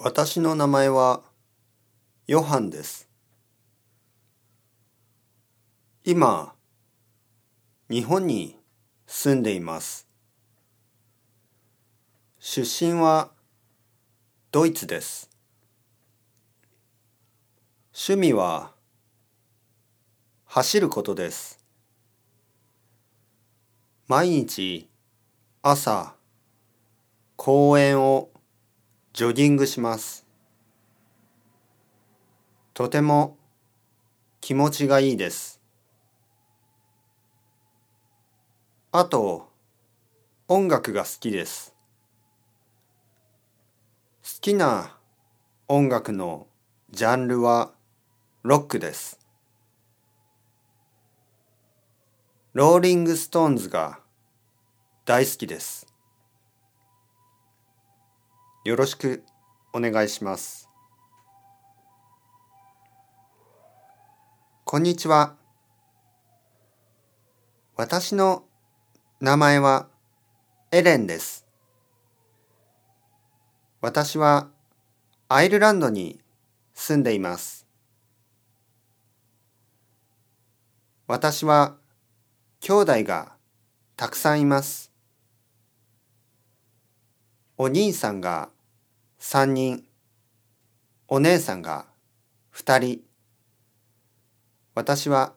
私の名前はヨハンです。今、日本に住んでいます。出身はドイツです。趣味は走ることです。毎日朝公園をジョギングします。とても気持ちがいいです。あと、音楽が好きです。好きな音楽のジャンルはロックです。ローリングストーンズが大好きです。よろしくお願いします。こんにちは。私の名前はエレンです。私はアイルランドに住んでいます。私は兄弟がたくさんいます。お兄さんが3人、お姉さんが2人、私は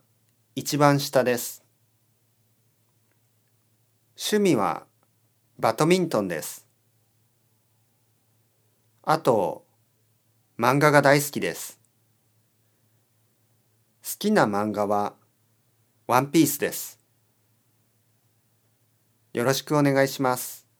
一番下です。趣味はバドミントンです。あと、漫画が大好きです。好きな漫画はワンピースです。よろしくお願いします。